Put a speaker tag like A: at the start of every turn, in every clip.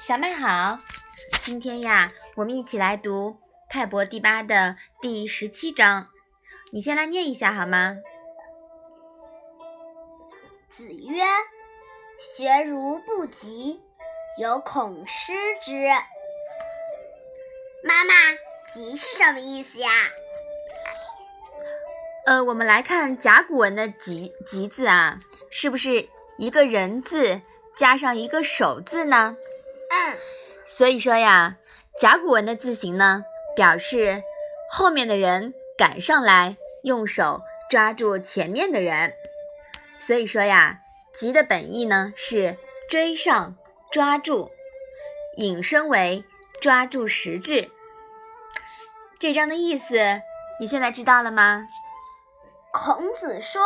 A: 小麦好，今天呀，我们一起来读《泰伯第八》的第十七章。你先来念一下好吗？
B: 子曰：“学如不及，犹恐失之。”妈妈，“及”是什么意思呀？
A: 呃，我们来看甲骨文的“吉”吉”字啊，是不是一个人字加上一个手字呢？
B: 嗯，
A: 所以说呀，甲骨文的字形呢，表示后面的人赶上来，用手抓住前面的人。所以说呀，吉的本意呢是追上、抓住，引申为抓住实质。这章的意思你现在知道了吗？
B: 孔子说，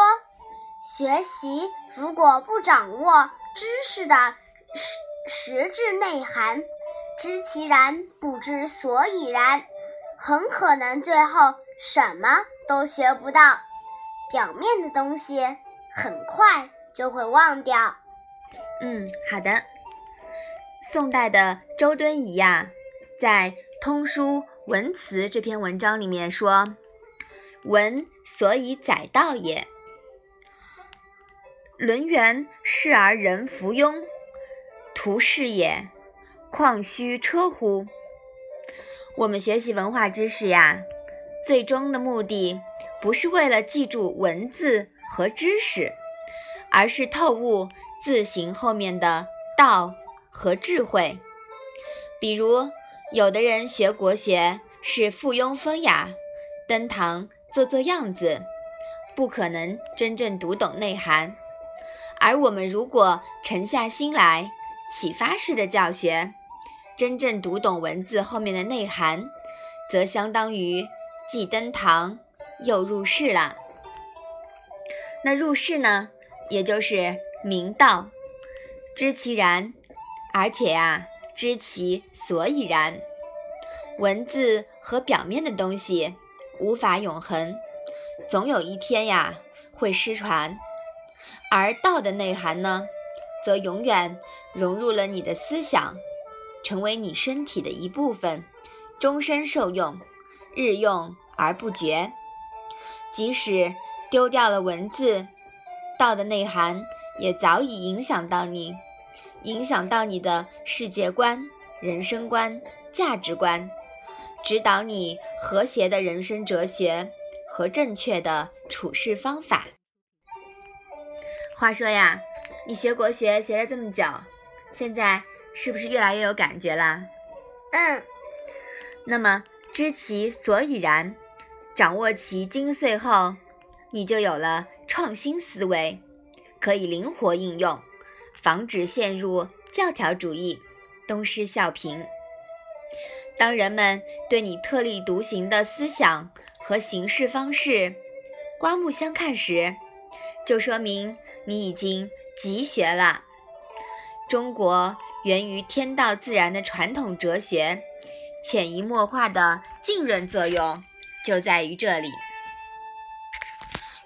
B: 学习如果不掌握知识的实。实质内涵，知其然不知所以然，很可能最后什么都学不到。表面的东西很快就会忘掉。
A: 嗯，好的。宋代的周敦颐呀，在《通书文辞》这篇文章里面说：“文所以载道也，轮圆视而人弗庸。”图是也，况须车乎？我们学习文化知识呀，最终的目的不是为了记住文字和知识，而是透悟字形后面的道和智慧。比如，有的人学国学是附庸风雅，登堂做做样子，不可能真正读懂内涵。而我们如果沉下心来，启发式的教学，真正读懂文字后面的内涵，则相当于既登堂又入室了。那入室呢，也就是明道，知其然，而且啊，知其所以然。文字和表面的东西无法永恒，总有一天呀会失传，而道的内涵呢？则永远融入了你的思想，成为你身体的一部分，终身受用，日用而不绝。即使丢掉了文字，道的内涵也早已影响到你，影响到你的世界观、人生观、价值观，指导你和谐的人生哲学和正确的处事方法。话说呀。你学国学学了这么久，现在是不是越来越有感觉啦？
B: 嗯。
A: 那么知其所以然，掌握其精髓后，你就有了创新思维，可以灵活应用，防止陷入教条主义，东施效颦。当人们对你特立独行的思想和行事方式刮目相看时，就说明你已经。集学了，中国源于天道自然的传统哲学，潜移默化的浸润作用就在于这里。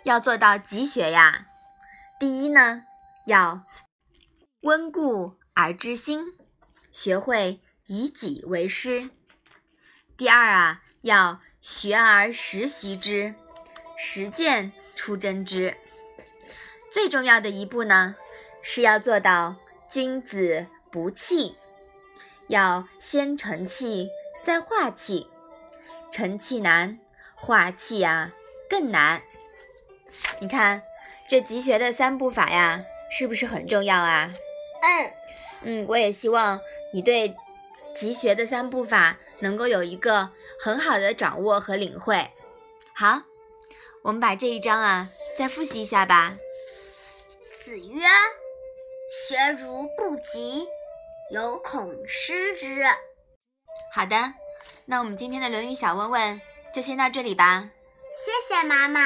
A: 要做到集学呀，第一呢，要温故而知新，学会以己为师；第二啊，要学而时习之，实践出真知。最重要的一步呢。是要做到君子不器，要先成器再化气，成器难，化气啊更难。你看这集学的三步法呀，是不是很重要啊？
B: 嗯
A: 嗯，我也希望你对集学的三步法能够有一个很好的掌握和领会。好，我们把这一章啊再复习一下吧。
B: 子曰。学如不及，犹恐失之。
A: 好的，那我们今天的《论语》小问问就先到这里吧。
B: 谢谢妈妈。